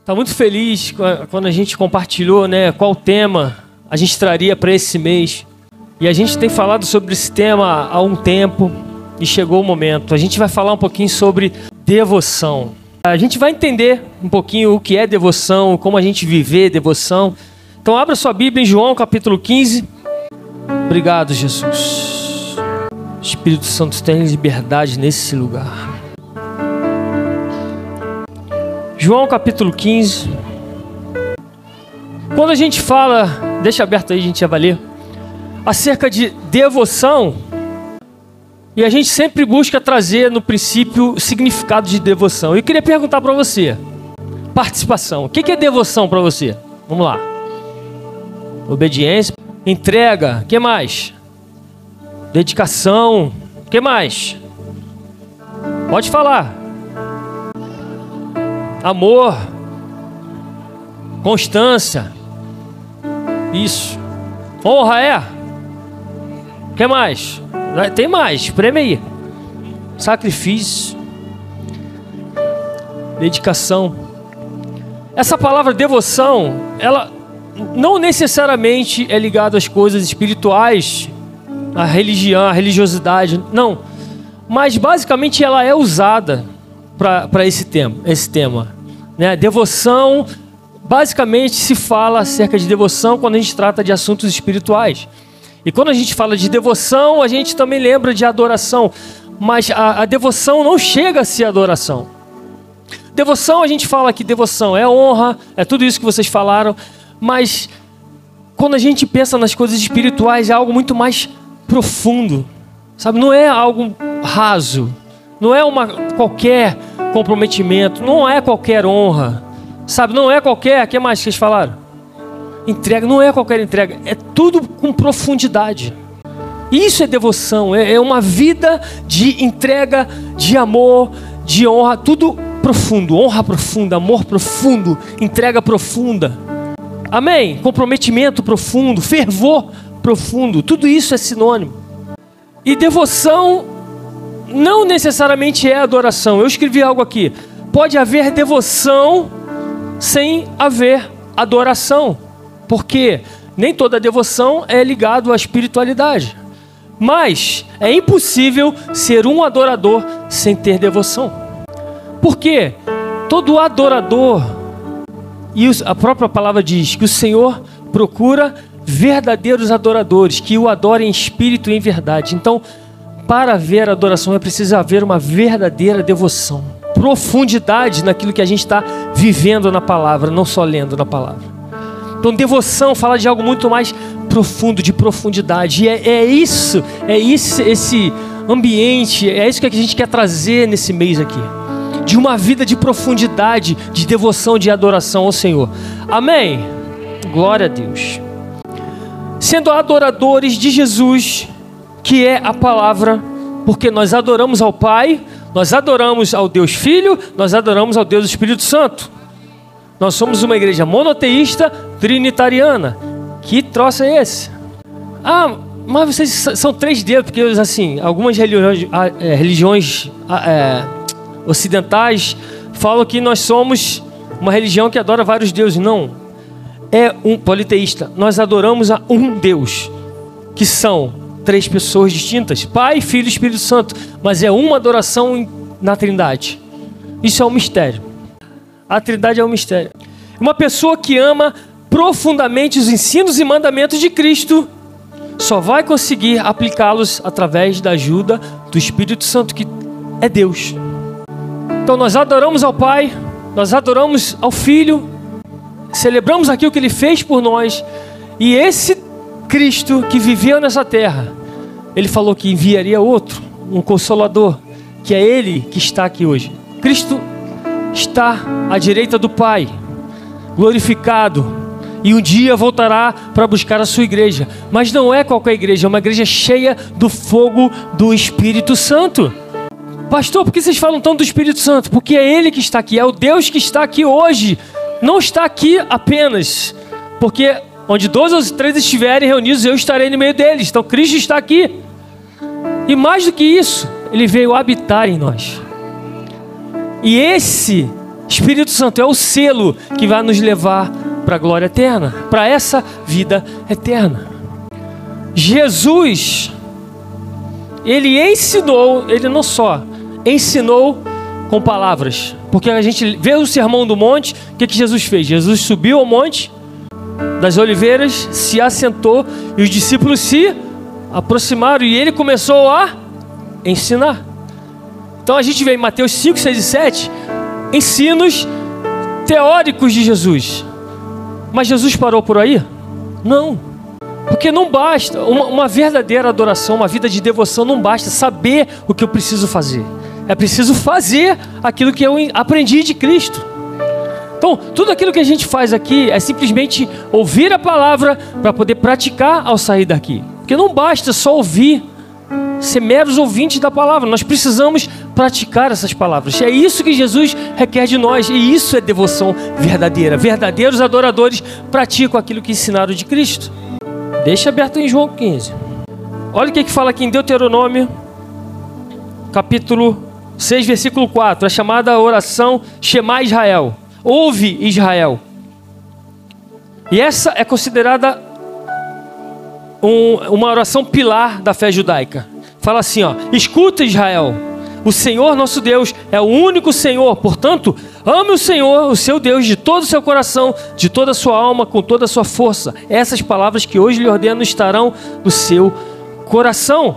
Está muito feliz quando a gente compartilhou, né, qual tema a gente traria para esse mês. E a gente tem falado sobre esse tema há um tempo e chegou o momento. A gente vai falar um pouquinho sobre devoção. A gente vai entender um pouquinho o que é devoção, como a gente viver devoção. Então abra sua Bíblia em João capítulo 15. Obrigado, Jesus. Espírito Santo tem liberdade nesse lugar. João capítulo 15. Quando a gente fala, deixa aberto aí, a gente já vai ler, acerca de devoção, e a gente sempre busca trazer no princípio o significado de devoção. Eu queria perguntar para você, participação, o que é devoção para você? Vamos lá. Obediência, entrega, que mais? Dedicação, que mais? Pode falar amor, constância. Isso. Honra é. Que mais? Tem mais, espreme aí. Sacrifício. Dedicação. Essa palavra devoção, ela não necessariamente é ligada às coisas espirituais, à religião, à religiosidade, não. Mas basicamente ela é usada para esse tema, esse tema. Né? Devoção, basicamente se fala acerca de devoção quando a gente trata de assuntos espirituais. E quando a gente fala de devoção, a gente também lembra de adoração. Mas a, a devoção não chega a ser adoração. Devoção, a gente fala que devoção é honra, é tudo isso que vocês falaram. Mas quando a gente pensa nas coisas espirituais, é algo muito mais profundo. Sabe? Não é algo raso. Não é uma qualquer comprometimento, não é qualquer honra, sabe? Não é qualquer, que mais que vocês falaram? Entrega, não é qualquer entrega, é tudo com profundidade. Isso é devoção, é, é uma vida de entrega, de amor, de honra, tudo profundo, honra profunda, amor profundo, entrega profunda. Amém? Comprometimento profundo, fervor profundo, tudo isso é sinônimo. E devoção não necessariamente é adoração. Eu escrevi algo aqui. Pode haver devoção sem haver adoração. Porque nem toda devoção é ligado à espiritualidade. Mas é impossível ser um adorador sem ter devoção. Porque todo adorador, e a própria palavra diz que o Senhor procura verdadeiros adoradores que o adorem em espírito e em verdade. Então, para haver adoração é preciso haver uma verdadeira devoção, profundidade naquilo que a gente está vivendo na palavra, não só lendo na palavra. Então, devoção fala de algo muito mais profundo, de profundidade. E é, é isso, é isso, esse ambiente, é isso que a gente quer trazer nesse mês aqui. De uma vida de profundidade, de devoção, de adoração ao Senhor. Amém? Glória a Deus. Sendo adoradores de Jesus, que é a palavra, porque nós adoramos ao Pai, nós adoramos ao Deus Filho, nós adoramos ao Deus Espírito Santo. Nós somos uma igreja monoteísta trinitariana. Que troço é esse? Ah, mas vocês são três deus, porque assim, algumas religiões, ah, é, religiões ah, é, ocidentais falam que nós somos uma religião que adora vários deuses. Não. É um politeísta. Nós adoramos a um Deus, que são três pessoas distintas: Pai, Filho e Espírito Santo, mas é uma adoração na Trindade. Isso é um mistério. A Trindade é um mistério. Uma pessoa que ama profundamente os ensinos e mandamentos de Cristo só vai conseguir aplicá-los através da ajuda do Espírito Santo, que é Deus. Então nós adoramos ao Pai, nós adoramos ao Filho, celebramos aquilo que Ele fez por nós, e esse Cristo que viveu nessa terra, ele falou que enviaria outro, um consolador, que é ele que está aqui hoje. Cristo está à direita do Pai, glorificado, e um dia voltará para buscar a sua igreja. Mas não é qualquer igreja, é uma igreja cheia do fogo do Espírito Santo. Pastor, por que vocês falam tanto do Espírito Santo? Porque é Ele que está aqui, é o Deus que está aqui hoje. Não está aqui apenas porque Onde dois ou três estiverem reunidos, eu estarei no meio deles. Então Cristo está aqui. E mais do que isso, ele veio habitar em nós. E esse Espírito Santo é o selo que vai nos levar para a glória eterna, para essa vida eterna. Jesus, ele ensinou, ele não só ensinou com palavras, porque a gente vê o sermão do monte, o que, que Jesus fez? Jesus subiu ao monte das oliveiras, se assentou e os discípulos se aproximaram e ele começou a ensinar. Então a gente vê em Mateus 5, 6 e 7 ensinos teóricos de Jesus. Mas Jesus parou por aí? Não. Porque não basta, uma, uma, verdadeira adoração, uma vida de devoção, não basta saber o que eu preciso fazer. É preciso fazer aquilo que eu aprendi de Cristo. Então, tudo aquilo que a gente faz aqui é simplesmente ouvir a palavra para poder praticar ao sair daqui. Porque não basta só ouvir, ser meros ouvintes da palavra. Nós precisamos praticar essas palavras. É isso que Jesus requer de nós. E isso é devoção verdadeira. Verdadeiros adoradores praticam aquilo que ensinaram de Cristo. Deixa aberto em João 15. Olha o que, que fala aqui em Deuteronômio, capítulo 6, versículo 4. A chamada oração Shema Israel. Ouve Israel. E essa é considerada um, uma oração pilar da fé judaica. Fala assim, ó: Escuta Israel. O Senhor nosso Deus é o único Senhor, portanto, ame o Senhor, o seu Deus, de todo o seu coração, de toda a sua alma, com toda a sua força. Essas palavras que hoje lhe ordeno estarão no seu coração.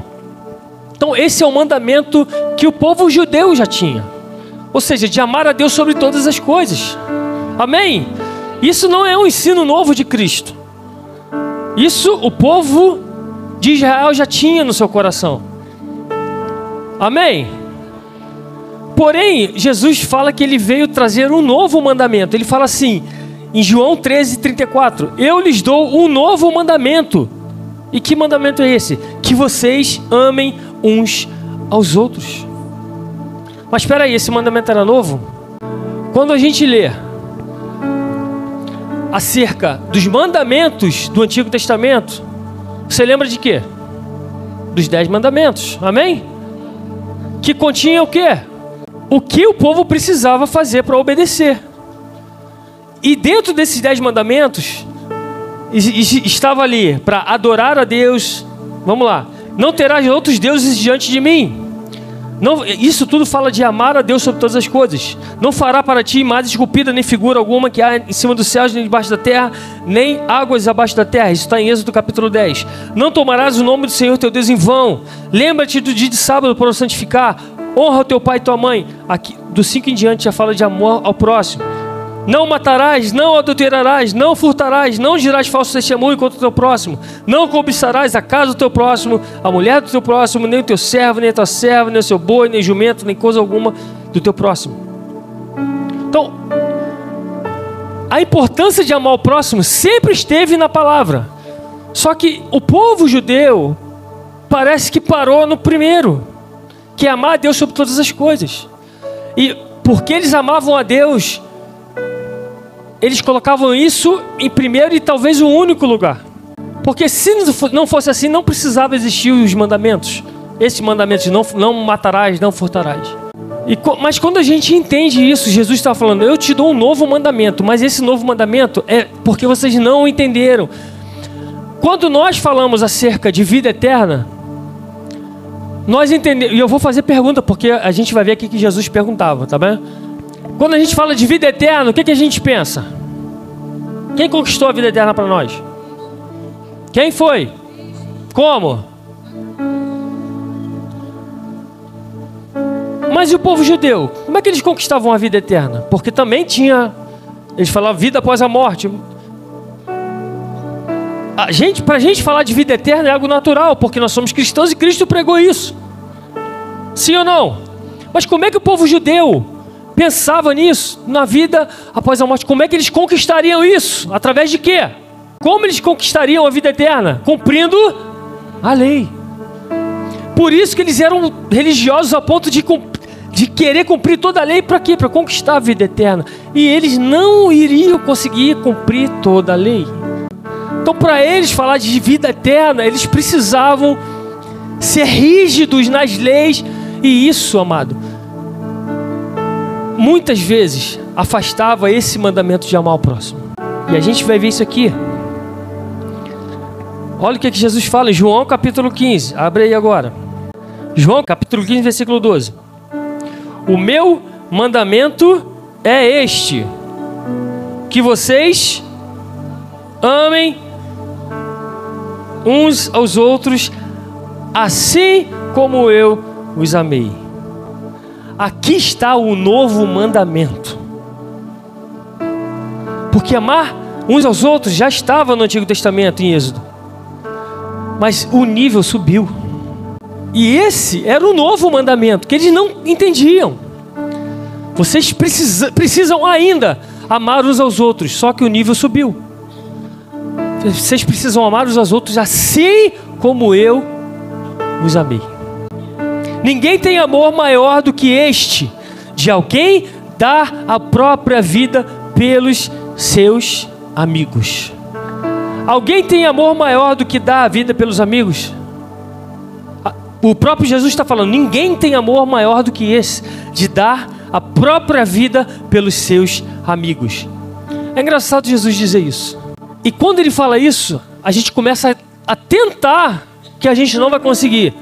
Então, esse é o mandamento que o povo judeu já tinha, ou seja, de amar a Deus sobre todas as coisas. Amém? Isso não é um ensino novo de Cristo. Isso o povo de Israel já tinha no seu coração. Amém? Porém, Jesus fala que ele veio trazer um novo mandamento. Ele fala assim, em João 13, 34: Eu lhes dou um novo mandamento. E que mandamento é esse? Que vocês amem uns aos outros. Mas espera aí, esse mandamento era novo? Quando a gente lê acerca dos mandamentos do Antigo Testamento, você lembra de quê? Dos dez mandamentos, amém? Que continha o quê? o que o povo precisava fazer para obedecer. E dentro desses dez mandamentos, estava ali para adorar a Deus. Vamos lá. Não terás outros deuses diante de mim. Não, isso tudo fala de amar a Deus sobre todas as coisas. Não fará para ti imagem esculpida, nem figura alguma que há em cima dos céus, nem debaixo da terra, nem águas abaixo da terra. Isso está em Êxodo capítulo 10. Não tomarás o nome do Senhor teu Deus em vão. Lembra-te do dia de sábado para o santificar. Honra o teu pai e tua mãe. Aqui, do 5 em diante já fala de amor ao próximo. Não matarás, não adulterarás, não furtarás, não dirás falso testemunho contra o teu próximo, não cobiçarás a casa do teu próximo, a mulher do teu próximo, nem o teu servo, nem a tua serva, nem o seu boi, nem jumento, nem coisa alguma do teu próximo. Então, a importância de amar o próximo sempre esteve na palavra. Só que o povo judeu parece que parou no primeiro que é amar a Deus sobre todas as coisas. E porque eles amavam a Deus, eles colocavam isso em primeiro e talvez o único lugar. Porque se não fosse assim, não precisava existir os mandamentos. Esses mandamentos, não, não matarás, não furtarás. E, mas quando a gente entende isso, Jesus está falando: Eu te dou um novo mandamento, mas esse novo mandamento é porque vocês não entenderam. Quando nós falamos acerca de vida eterna, nós entendemos, e eu vou fazer pergunta, porque a gente vai ver aqui que Jesus perguntava, tá bem? Quando a gente fala de vida eterna, o que, que a gente pensa? Quem conquistou a vida eterna para nós? Quem foi? Como? Mas e o povo judeu? Como é que eles conquistavam a vida eterna? Porque também tinha, eles falavam vida após a morte. A gente, para a gente falar de vida eterna é algo natural, porque nós somos cristãos e Cristo pregou isso. Sim ou não? Mas como é que o povo judeu pensava nisso, na vida após a morte? Como é que eles conquistariam isso? Através de quê? Como eles conquistariam a vida eterna? Cumprindo a lei. Por isso que eles eram religiosos a ponto de, de querer cumprir toda a lei para quê? Para conquistar a vida eterna. E eles não iriam conseguir cumprir toda a lei. Então, para eles falar de vida eterna, eles precisavam ser rígidos nas leis, e isso, amado, muitas vezes afastava esse mandamento de amar o próximo. E a gente vai ver isso aqui. Olha o que, que Jesus fala em João capítulo 15. Abre aí agora. João capítulo 15, versículo 12. O meu mandamento é este: que vocês amem uns aos outros, assim como eu os amei. Aqui está o novo mandamento. Porque amar uns aos outros já estava no Antigo Testamento, em Êxodo. Mas o nível subiu. E esse era o novo mandamento, que eles não entendiam. Vocês precisa, precisam ainda amar uns aos outros, só que o nível subiu. Vocês precisam amar uns aos outros assim como eu os amei. Ninguém tem amor maior do que este, de alguém dar a própria vida pelos seus amigos. Alguém tem amor maior do que dar a vida pelos amigos? O próprio Jesus está falando: ninguém tem amor maior do que esse, de dar a própria vida pelos seus amigos. É engraçado Jesus dizer isso. E quando ele fala isso, a gente começa a tentar que a gente não vai conseguir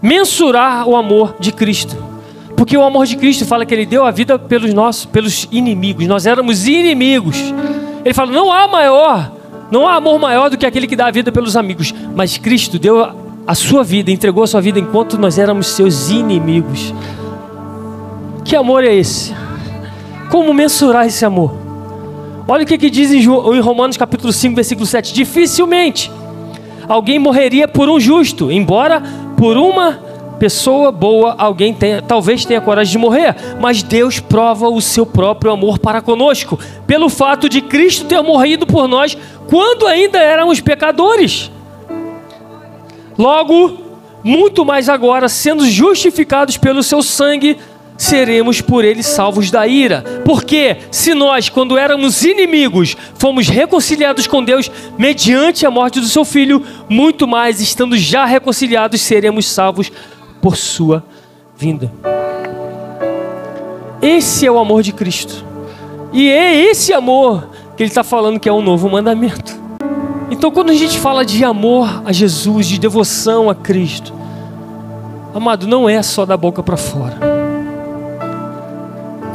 mensurar o amor de Cristo. Porque o amor de Cristo fala que ele deu a vida pelos nossos, pelos inimigos. Nós éramos inimigos. Ele fala: "Não há maior, não há amor maior do que aquele que dá a vida pelos amigos". Mas Cristo deu a sua vida, entregou a sua vida enquanto nós éramos seus inimigos. Que amor é esse? Como mensurar esse amor? Olha o que, que diz em Romanos capítulo 5, versículo 7. Dificilmente alguém morreria por um justo, embora por uma pessoa boa alguém tenha, talvez tenha coragem de morrer, mas Deus prova o seu próprio amor para conosco, pelo fato de Cristo ter morrido por nós quando ainda éramos pecadores. Logo, muito mais agora, sendo justificados pelo seu sangue, seremos por ele salvos da ira. Porque se nós, quando éramos inimigos, fomos reconciliados com Deus mediante a morte do seu filho, muito mais, estando já reconciliados, seremos salvos por sua vinda. Esse é o amor de Cristo. E é esse amor que ele está falando que é um novo mandamento. Então, quando a gente fala de amor a Jesus, de devoção a Cristo, amado, não é só da boca para fora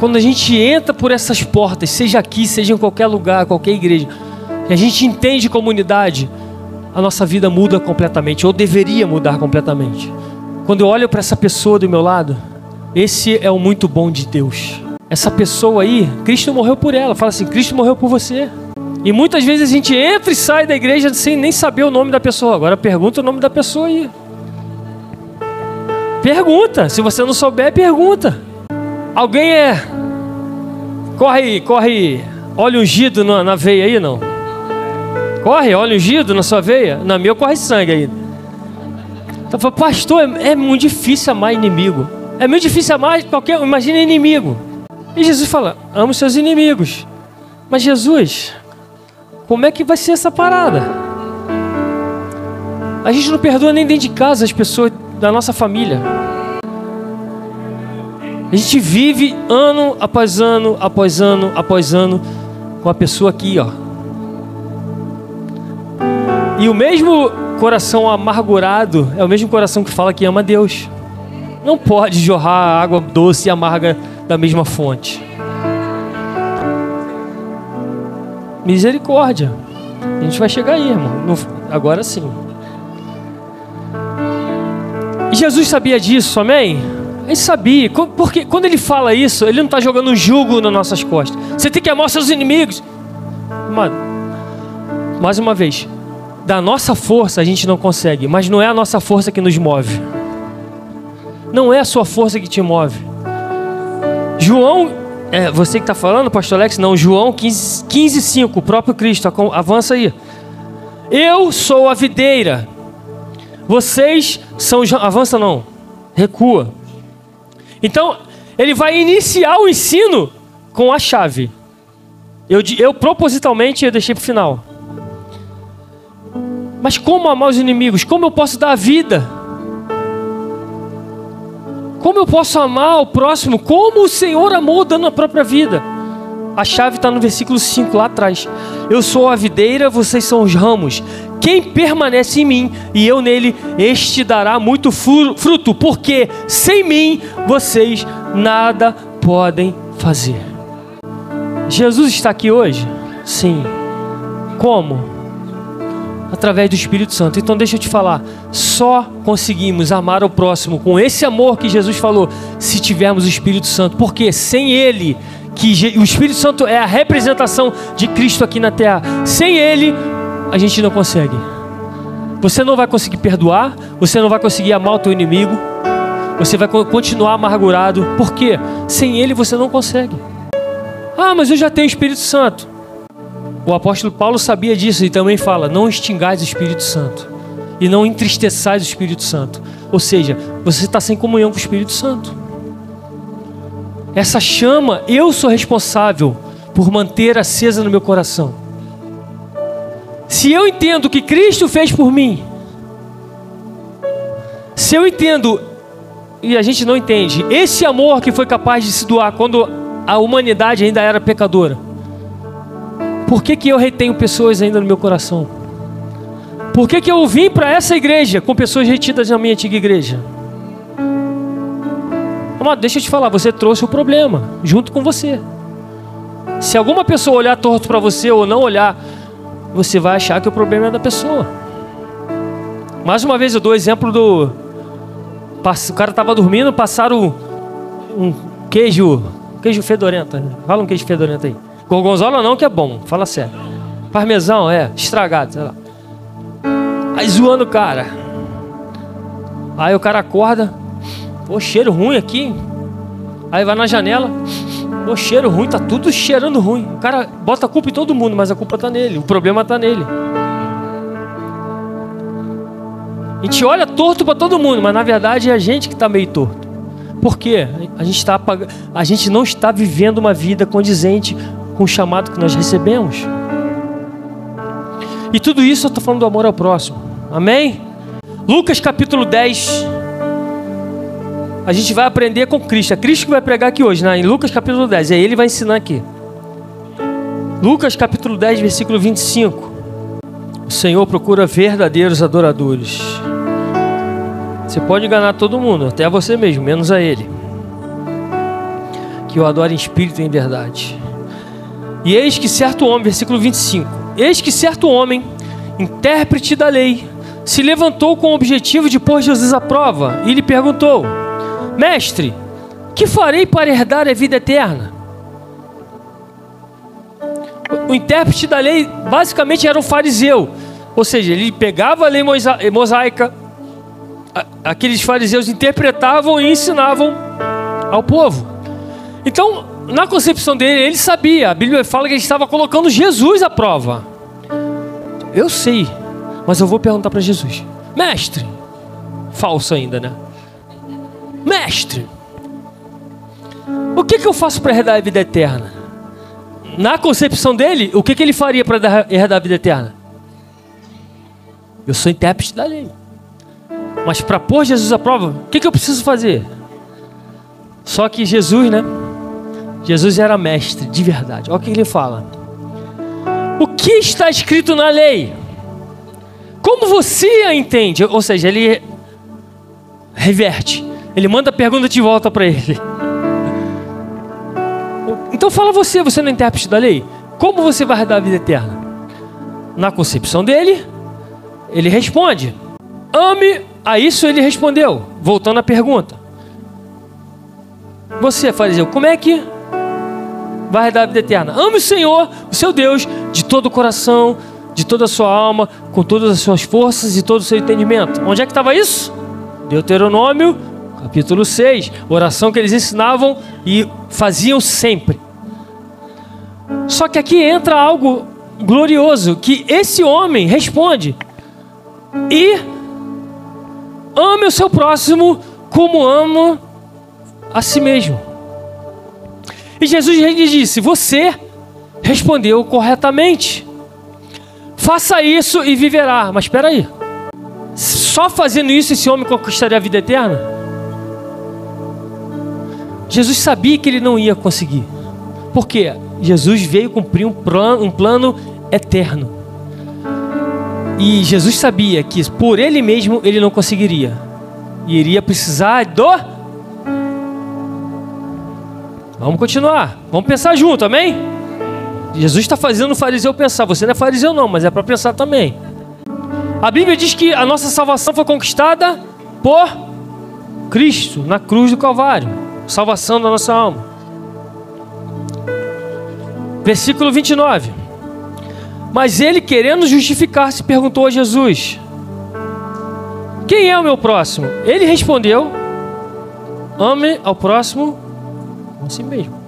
quando a gente entra por essas portas, seja aqui, seja em qualquer lugar, qualquer igreja, e a gente entende comunidade, a nossa vida muda completamente, ou deveria mudar completamente. Quando eu olho para essa pessoa do meu lado, esse é o muito bom de Deus. Essa pessoa aí, Cristo morreu por ela. Fala assim: Cristo morreu por você. E muitas vezes a gente entra e sai da igreja sem nem saber o nome da pessoa. Agora pergunta o nome da pessoa aí. Pergunta. Se você não souber, pergunta. Alguém é. Corre corre. Óleo ungido na, na veia aí, não? Corre, óleo ungido na sua veia? Na minha corre sangue aí. Então, pastor, é, é, muito difícil amar inimigo. É muito difícil amar qualquer. Imagina inimigo. E Jesus fala: ama os seus inimigos. Mas Jesus, como é que vai ser essa parada? A gente não perdoa nem dentro de casa as pessoas da nossa família. A gente vive ano após ano, após ano, após ano com a pessoa aqui, ó. E o mesmo coração amargurado é o mesmo coração que fala que ama Deus. Não pode jorrar água doce e amarga da mesma fonte. Misericórdia. A gente vai chegar aí, irmão. Agora sim. E Jesus sabia disso, amém? Ele sabia, porque quando ele fala isso, ele não está jogando um jugo nas nossas costas. Você tem que amar seus inimigos. Mano, mais uma vez, da nossa força a gente não consegue, mas não é a nossa força que nos move. Não é a sua força que te move. João, é, você que está falando, pastor Alex, não, João 15, 15 5, o próprio Cristo, avança aí. Eu sou a videira, vocês são, avança não, recua. Então, ele vai iniciar o ensino com a chave. Eu, eu propositalmente eu deixei para o final. Mas como amar os inimigos? Como eu posso dar a vida? Como eu posso amar o próximo? Como o Senhor amou dando a própria vida? A chave está no versículo 5 lá atrás. Eu sou a videira, vocês são os ramos. Quem permanece em mim e eu nele, este dará muito fruto, porque sem mim vocês nada podem fazer. Jesus está aqui hoje? Sim. Como? Através do Espírito Santo. Então deixa eu te falar, só conseguimos amar o próximo com esse amor que Jesus falou, se tivermos o Espírito Santo. Porque sem ele que o Espírito Santo é a representação de Cristo aqui na terra. Sem Ele, a gente não consegue. Você não vai conseguir perdoar, você não vai conseguir amar o teu inimigo, você vai continuar amargurado. Por quê? Sem Ele você não consegue. Ah, mas eu já tenho o Espírito Santo. O apóstolo Paulo sabia disso e também fala: não extingais o Espírito Santo e não entristeçais o Espírito Santo. Ou seja, você está sem comunhão com o Espírito Santo. Essa chama, eu sou responsável por manter acesa no meu coração. Se eu entendo o que Cristo fez por mim, se eu entendo, e a gente não entende, esse amor que foi capaz de se doar quando a humanidade ainda era pecadora, por que, que eu retenho pessoas ainda no meu coração? Por que, que eu vim para essa igreja com pessoas retidas na minha antiga igreja? Amado, deixa eu te falar, você trouxe o problema junto com você. Se alguma pessoa olhar torto para você ou não olhar, você vai achar que o problema é da pessoa. Mais uma vez eu dou o exemplo do. O cara estava dormindo, passaram um queijo. Queijo fedorento. Fala um queijo fedorento aí. Gorgonzola não, que é bom. Fala sério. Parmesão, é. Estragado, sei lá. Aí zoando o cara. Aí o cara acorda. Pô, cheiro ruim aqui. Aí vai na janela. Pô, cheiro ruim, tá tudo cheirando ruim. O cara bota a culpa em todo mundo, mas a culpa tá nele. O problema tá nele. A gente olha torto para todo mundo, mas na verdade é a gente que está meio torto. Por quê? A gente, tá, a gente não está vivendo uma vida condizente com o chamado que nós recebemos. E tudo isso eu estou falando do amor ao próximo. Amém? Lucas capítulo 10, a gente vai aprender com Cristo. É Cristo que vai pregar aqui hoje, né? em Lucas capítulo 10. E aí ele vai ensinar aqui. Lucas capítulo 10, versículo 25. O Senhor procura verdadeiros adoradores. Você pode enganar todo mundo, até você mesmo, menos a Ele. Que o adore em espírito e em verdade. E eis que certo homem, versículo 25. Eis que certo homem, intérprete da lei, se levantou com o objetivo de pôr Jesus à prova e lhe perguntou: Mestre, que farei para herdar a vida eterna? O intérprete da lei basicamente era um fariseu, ou seja, ele pegava a lei mosaica, aqueles fariseus interpretavam e ensinavam ao povo. Então, na concepção dele, ele sabia, a Bíblia fala que ele estava colocando Jesus à prova. Eu sei, mas eu vou perguntar para Jesus, mestre, falso ainda, né? Mestre, o que, que eu faço para herdar a vida eterna? Na concepção dele, o que, que ele faria para herdar a vida eterna? Eu sou intérprete da lei. Mas para pôr Jesus à prova, o que, que eu preciso fazer? Só que Jesus, né? Jesus era mestre de verdade. Olha o que ele fala. O que está escrito na lei? Como você a entende? Ou seja, ele reverte. Ele manda a pergunta de volta para ele. Então fala você, você não é intérprete da lei? Como você vai dar a vida eterna? Na concepção dele, ele responde: Ame. A isso ele respondeu, voltando à pergunta. Você, fariseu, como é que vai dar a vida eterna? Ame o Senhor, o seu Deus, de todo o coração, de toda a sua alma, com todas as suas forças e todo o seu entendimento. Onde é que estava isso? Deuteronômio capítulo 6, oração que eles ensinavam e faziam sempre. Só que aqui entra algo glorioso que esse homem responde: e ame o seu próximo como ama a si mesmo. E Jesus lhe disse: Você respondeu corretamente. Faça isso e viverá. Mas espera aí. Só fazendo isso esse homem conquistaria a vida eterna? Jesus sabia que ele não ia conseguir. Por quê? Jesus veio cumprir um plano, um plano eterno. E Jesus sabia que por ele mesmo ele não conseguiria. E iria precisar do. Vamos continuar. Vamos pensar junto, amém? Jesus está fazendo o fariseu pensar. Você não é fariseu, não, mas é para pensar também. A Bíblia diz que a nossa salvação foi conquistada por Cristo na cruz do Calvário salvação da nossa alma. Versículo 29. Mas ele, querendo justificar-se, perguntou a Jesus: Quem é o meu próximo? Ele respondeu: Ame ao próximo como si mesmo.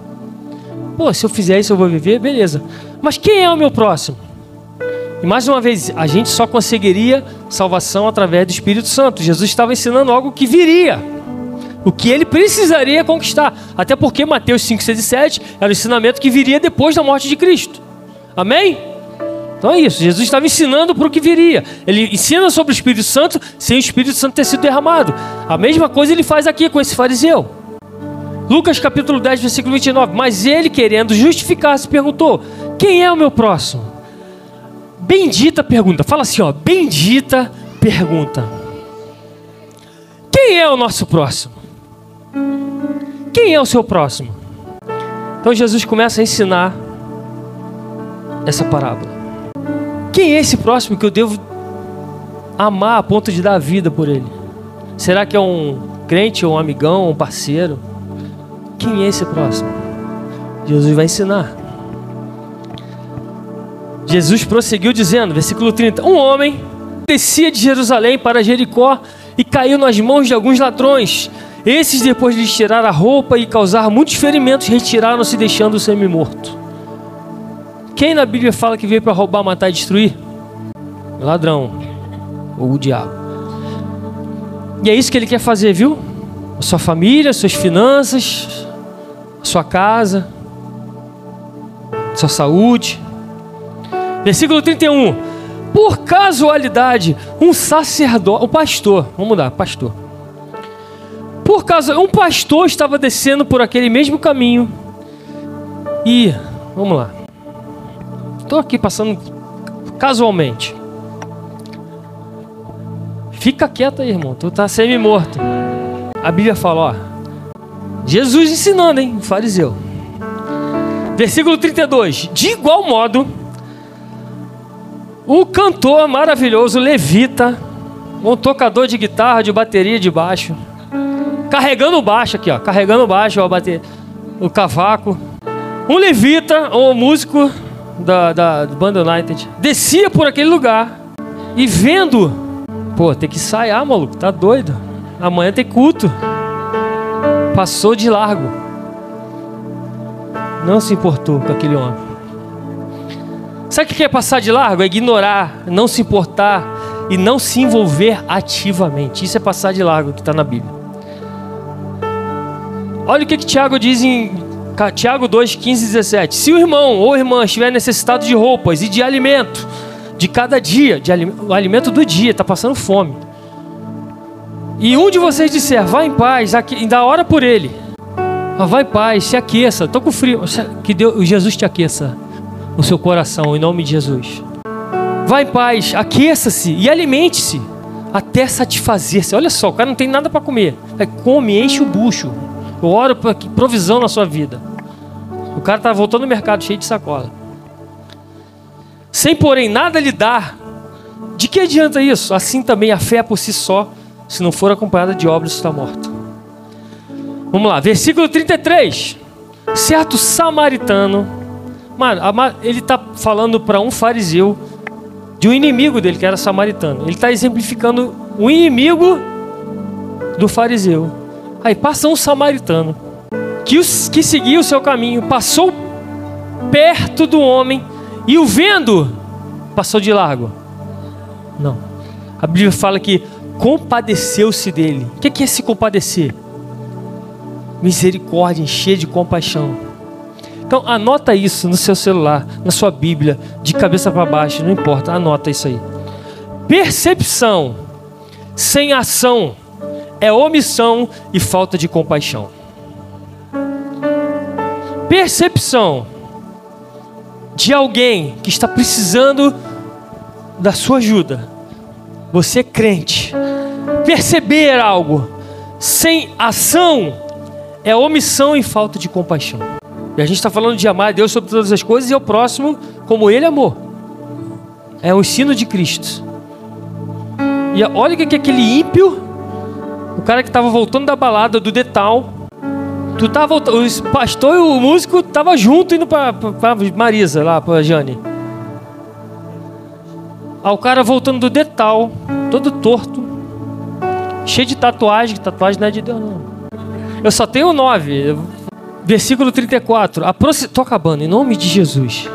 Pô, se eu fizer isso eu vou viver, beleza. Mas quem é o meu próximo? E mais uma vez, a gente só conseguiria salvação através do Espírito Santo. Jesus estava ensinando algo que viria. O que ele precisaria conquistar. Até porque Mateus 5, 6 e 7 era o ensinamento que viria depois da morte de Cristo. Amém? Então é isso. Jesus estava ensinando para o que viria. Ele ensina sobre o Espírito Santo sem o Espírito Santo ter sido derramado. A mesma coisa ele faz aqui com esse fariseu. Lucas capítulo 10, versículo 29. Mas ele, querendo justificar-se, perguntou: Quem é o meu próximo? Bendita pergunta. Fala assim, ó. Bendita pergunta. Quem é o nosso próximo? Quem é o seu próximo? Então Jesus começa a ensinar essa parábola. Quem é esse próximo que eu devo amar a ponto de dar a vida por ele? Será que é um crente, um amigão, um parceiro? Quem é esse próximo? Jesus vai ensinar. Jesus prosseguiu dizendo, versículo 30: Um homem descia de Jerusalém para Jericó e caiu nas mãos de alguns ladrões. Esses, depois de tirar a roupa e causar muitos ferimentos, retiraram-se, deixando o semi-morto. Quem na Bíblia fala que veio para roubar, matar e destruir? Ladrão, ou o diabo. E é isso que ele quer fazer, viu? A sua família, suas finanças, sua casa, sua saúde. Versículo 31. Por casualidade, um sacerdote, um pastor, vamos mudar, pastor. Por causa, um pastor estava descendo por aquele mesmo caminho e, vamos lá. Estou aqui passando casualmente. Fica quieto aí, irmão. Tu tá semi-morto. A Bíblia fala, ó. Jesus ensinando, hein? Fariseu. Versículo 32. De igual modo, o cantor maravilhoso levita, um tocador de guitarra, de bateria de baixo, carregando baixo aqui, ó, carregando baixo, ó, bater, o cavaco. Um levita, um músico da, da banda United, descia por aquele lugar e vendo, pô, tem que ensaiar, maluco, tá doido? Amanhã tem culto. Passou de largo. Não se importou com aquele homem. Sabe o que é passar de largo? É ignorar, não se importar e não se envolver ativamente. Isso é passar de largo que está na Bíblia. Olha o que, que Tiago diz em Tiago 2, 15 e 17. Se o irmão ou irmã estiver necessitado de roupas e de alimento, de cada dia, de o alimento do dia, está passando fome. E um de vocês disser, vá em paz, ainda hora por ele. Ah, vai em paz, se aqueça, estou com frio. Que Deus, Jesus te aqueça no seu coração, em nome de Jesus. Vá em paz, aqueça-se e alimente-se até satisfazer-se. Olha só, o cara não tem nada para comer. É, come, enche o bucho. Eu oro para provisão na sua vida. O cara está voltando no mercado cheio de sacola. Sem, porém, nada lhe dar. De que adianta isso? Assim também a fé por si só, se não for acompanhada de obras, está morta. Vamos lá, versículo 33. Certo samaritano Mano, ele está falando para um fariseu de um inimigo dele, que era samaritano. Ele está exemplificando o inimigo do fariseu. Aí passa um samaritano que, os, que seguia o seu caminho, passou perto do homem e o vendo, passou de largo. Não. A Bíblia fala que compadeceu-se dele. O que é se compadecer? Misericórdia, encher de compaixão. Então anota isso no seu celular, na sua Bíblia, de cabeça para baixo, não importa, anota isso aí. Percepção sem ação é omissão e falta de compaixão. Percepção de alguém que está precisando da sua ajuda, você crente, perceber algo sem ação é omissão e falta de compaixão. E a gente está falando de amar a Deus sobre todas as coisas e ao próximo como Ele amou. É o ensino de Cristo. E olha que aquele ímpio, o cara que estava voltando da balada do Detal, tu tava, o pastor e o músico tava junto indo para Marisa lá, para Jane. Ah, o cara voltando do Detal, todo torto, cheio de tatuagem, tatuagem não é de Deus não. Eu só tenho nove. Versículo 34. Aproxi... Tô acabando, em nome de Jesus.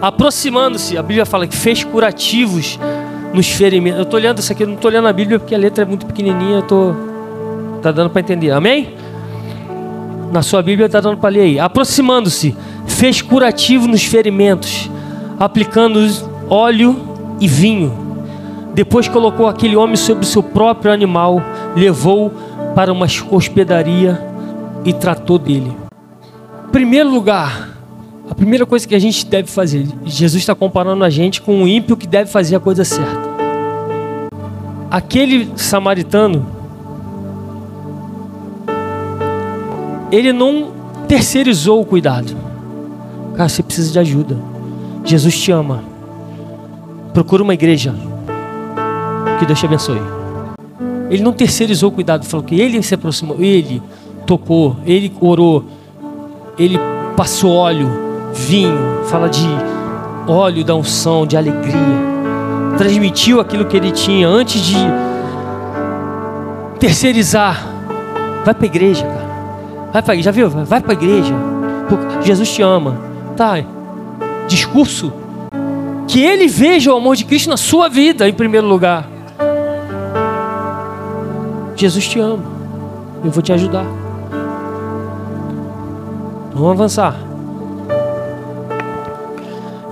Aproximando-se, a Bíblia fala que fez curativos nos ferimentos. Eu tô olhando isso aqui, eu não tô olhando a Bíblia porque a letra é muito pequenininha, eu tô tá dando para entender. Amém? Na sua Bíblia tá dando para ler aí. Aproximando-se, fez curativo nos ferimentos, aplicando óleo e vinho. Depois colocou aquele homem sobre o seu próprio animal, levou para uma hospedaria e tratou dele. Primeiro lugar, a primeira coisa que a gente deve fazer, Jesus está comparando a gente com um ímpio que deve fazer a coisa certa. Aquele samaritano, ele não terceirizou o cuidado. Cara, você precisa de ajuda. Jesus te ama. Procura uma igreja. Que Deus te abençoe. Ele não terceirizou o cuidado, falou que ele se aproximou, ele tocou, ele orou, ele passou óleo, vinho, fala de óleo da unção, de alegria. Transmitiu aquilo que ele tinha antes de terceirizar. Vai para a igreja, cara. Vai para já viu? Vai para a igreja. Jesus te ama. Tá. Discurso que ele veja o amor de Cristo na sua vida em primeiro lugar. Jesus te ama. Eu vou te ajudar. Vamos avançar.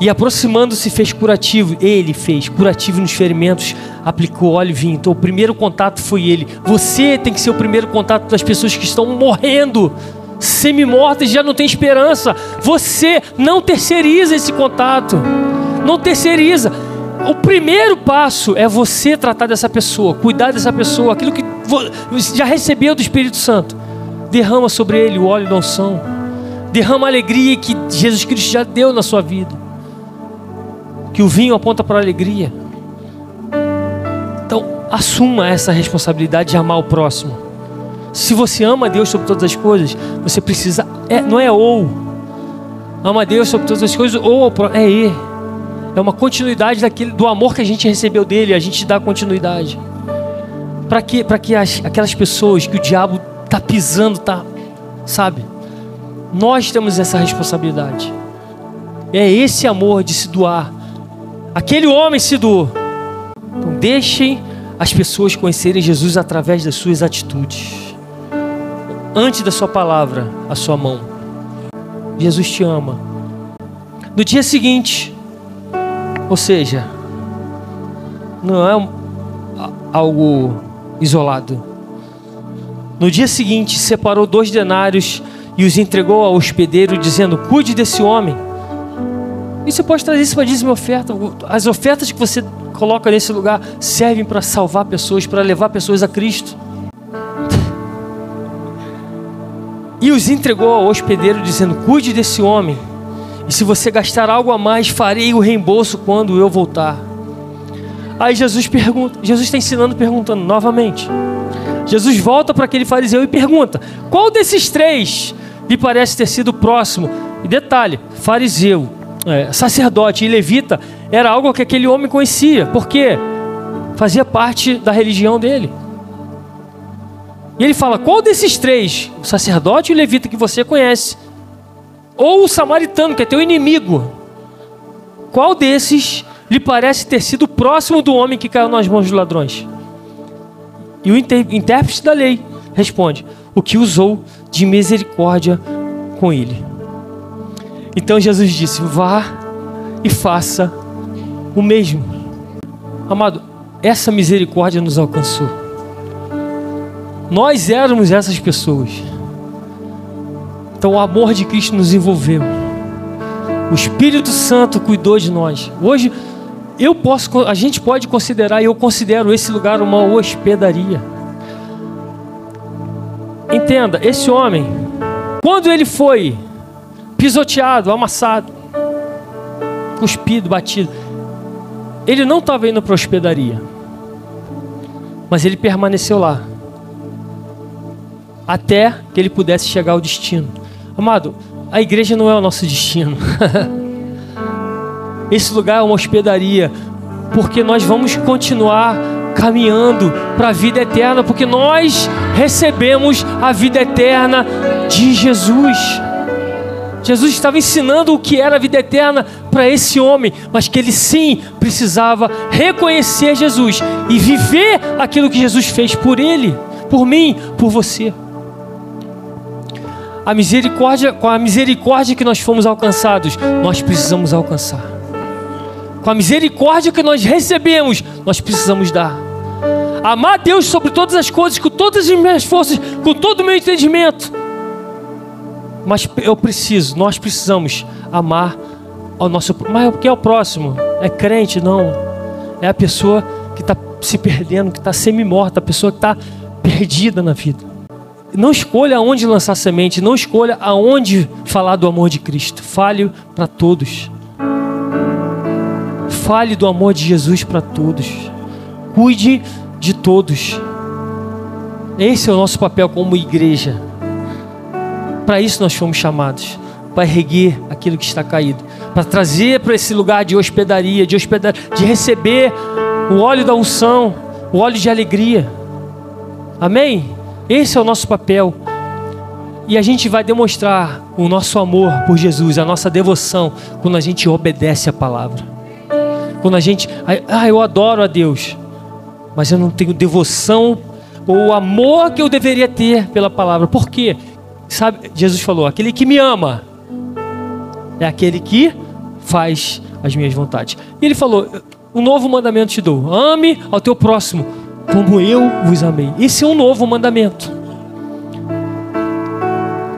E aproximando-se fez curativo. Ele fez curativo nos ferimentos, aplicou óleo e vinho. Então o primeiro contato foi ele. Você tem que ser o primeiro contato das pessoas que estão morrendo, semi-mortas, já não tem esperança. Você não terceiriza esse contato. Não terceiriza. O primeiro passo é você tratar dessa pessoa, cuidar dessa pessoa, aquilo que já recebeu do Espírito Santo. Derrama sobre ele o óleo da unção. Derrama a alegria que Jesus Cristo já deu na sua vida que o vinho aponta para a alegria. Então, assuma essa responsabilidade de amar o próximo. Se você ama Deus sobre todas as coisas, você precisa, é, não é ou, ama Deus sobre todas as coisas, ou é e. É uma continuidade daquele, do amor que a gente recebeu dele, a gente dá continuidade. Para que, que as, aquelas pessoas que o diabo está pisando, tá, sabe? Nós temos essa responsabilidade. É esse amor de se doar Aquele homem se doou. Então deixem as pessoas conhecerem Jesus através das suas atitudes. Antes da sua palavra, a sua mão. Jesus te ama. No dia seguinte, ou seja, não é algo isolado. No dia seguinte, separou dois denários e os entregou ao hospedeiro, dizendo: Cuide desse homem e você pode trazer isso para dízimo oferta. As ofertas que você coloca nesse lugar servem para salvar pessoas, para levar pessoas a Cristo. E os entregou ao hospedeiro, dizendo: Cuide desse homem, e se você gastar algo a mais, farei o reembolso quando eu voltar. Aí Jesus pergunta, Jesus está ensinando, perguntando novamente. Jesus volta para aquele fariseu e pergunta: Qual desses três lhe parece ter sido próximo? E detalhe: fariseu, é, sacerdote e levita era algo que aquele homem conhecia, porque fazia parte da religião dele. E ele fala: qual desses três, o sacerdote e o levita que você conhece, ou o samaritano, que é teu inimigo, qual desses lhe parece ter sido próximo do homem que caiu nas mãos dos ladrões? E o intérprete da lei responde: o que usou de misericórdia com ele. Então Jesus disse: vá e faça o mesmo. Amado, essa misericórdia nos alcançou. Nós éramos essas pessoas. Então o amor de Cristo nos envolveu. O Espírito Santo cuidou de nós. Hoje eu posso, a gente pode considerar, e eu considero esse lugar uma hospedaria. Entenda, esse homem, quando ele foi pisoteado, amassado, cuspido, batido, ele não estava indo para a hospedaria, mas ele permaneceu lá até que ele pudesse chegar ao destino. Amado, a igreja não é o nosso destino. Esse lugar é uma hospedaria, porque nós vamos continuar caminhando para a vida eterna, porque nós recebemos a vida eterna de Jesus. Jesus estava ensinando o que era a vida eterna para esse homem, mas que ele sim precisava reconhecer Jesus e viver aquilo que Jesus fez por ele, por mim, por você. A misericórdia, com a misericórdia que nós fomos alcançados, nós precisamos alcançar. Com a misericórdia que nós recebemos, nós precisamos dar. Amar Deus sobre todas as coisas, com todas as minhas forças, com todo o meu entendimento. Mas eu preciso, nós precisamos amar ao nosso. Mas o que é o próximo? É crente? Não. É a pessoa que está se perdendo, que está semi-morta, a pessoa que está perdida na vida. Não escolha aonde lançar semente, não escolha aonde falar do amor de Cristo. Fale para todos. Fale do amor de Jesus para todos. Cuide de todos. Esse é o nosso papel como igreja. Para isso nós fomos chamados, para erguer aquilo que está caído, para trazer para esse lugar de hospedaria, de hospedar, de receber o óleo da unção, o óleo de alegria. Amém? Esse é o nosso papel. E a gente vai demonstrar o nosso amor por Jesus, a nossa devoção, quando a gente obedece a palavra. Quando a gente, ah, eu adoro a Deus, mas eu não tenho devoção ou amor que eu deveria ter pela palavra. Por quê? Sabe, Jesus falou: aquele que me ama é aquele que faz as minhas vontades. E ele falou: um novo mandamento te dou: ame ao teu próximo como eu vos amei. Esse é um novo mandamento.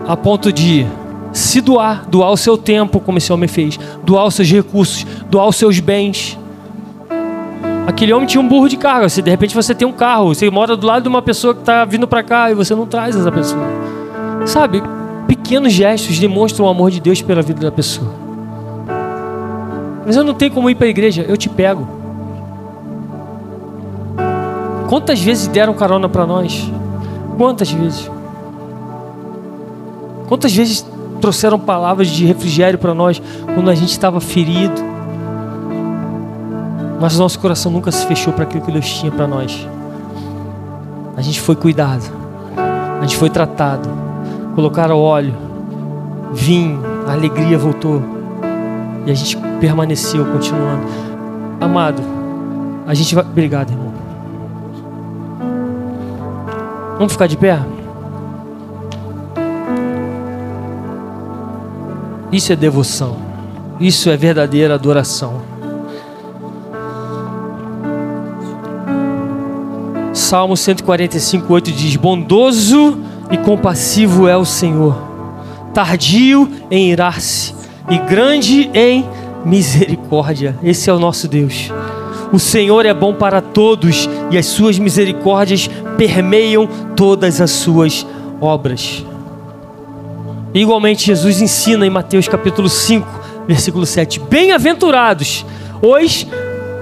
A ponto de se doar, doar o seu tempo, como esse homem fez, doar os seus recursos, doar os seus bens. Aquele homem tinha um burro de carga. Se de repente você tem um carro, você mora do lado de uma pessoa que está vindo para cá e você não traz essa pessoa. Sabe, pequenos gestos demonstram o amor de Deus pela vida da pessoa. Mas eu não tenho como ir para a igreja, eu te pego. Quantas vezes deram carona para nós? Quantas vezes? Quantas vezes trouxeram palavras de refrigério para nós quando a gente estava ferido? Mas nosso coração nunca se fechou para aquilo que Deus tinha para nós. A gente foi cuidado, a gente foi tratado, colocaram óleo, vinho, a alegria voltou e a gente permaneceu continuando. Amado, a gente vai. Obrigado, irmão. Vamos ficar de pé? Isso é devoção. Isso é verdadeira adoração. Salmo 145, 8 diz: Bondoso e compassivo é o Senhor, tardio em irar-se e grande em misericórdia. Esse é o nosso Deus. O Senhor é bom para todos e as suas misericórdias permeiam todas as suas obras. Igualmente, Jesus ensina em Mateus capítulo 5, versículo 7: Bem-aventurados os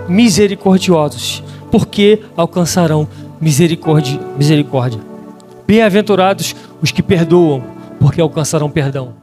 misericordiosos, porque alcançarão misericórdia. misericórdia. Bem-aventurados os que perdoam, porque alcançarão perdão.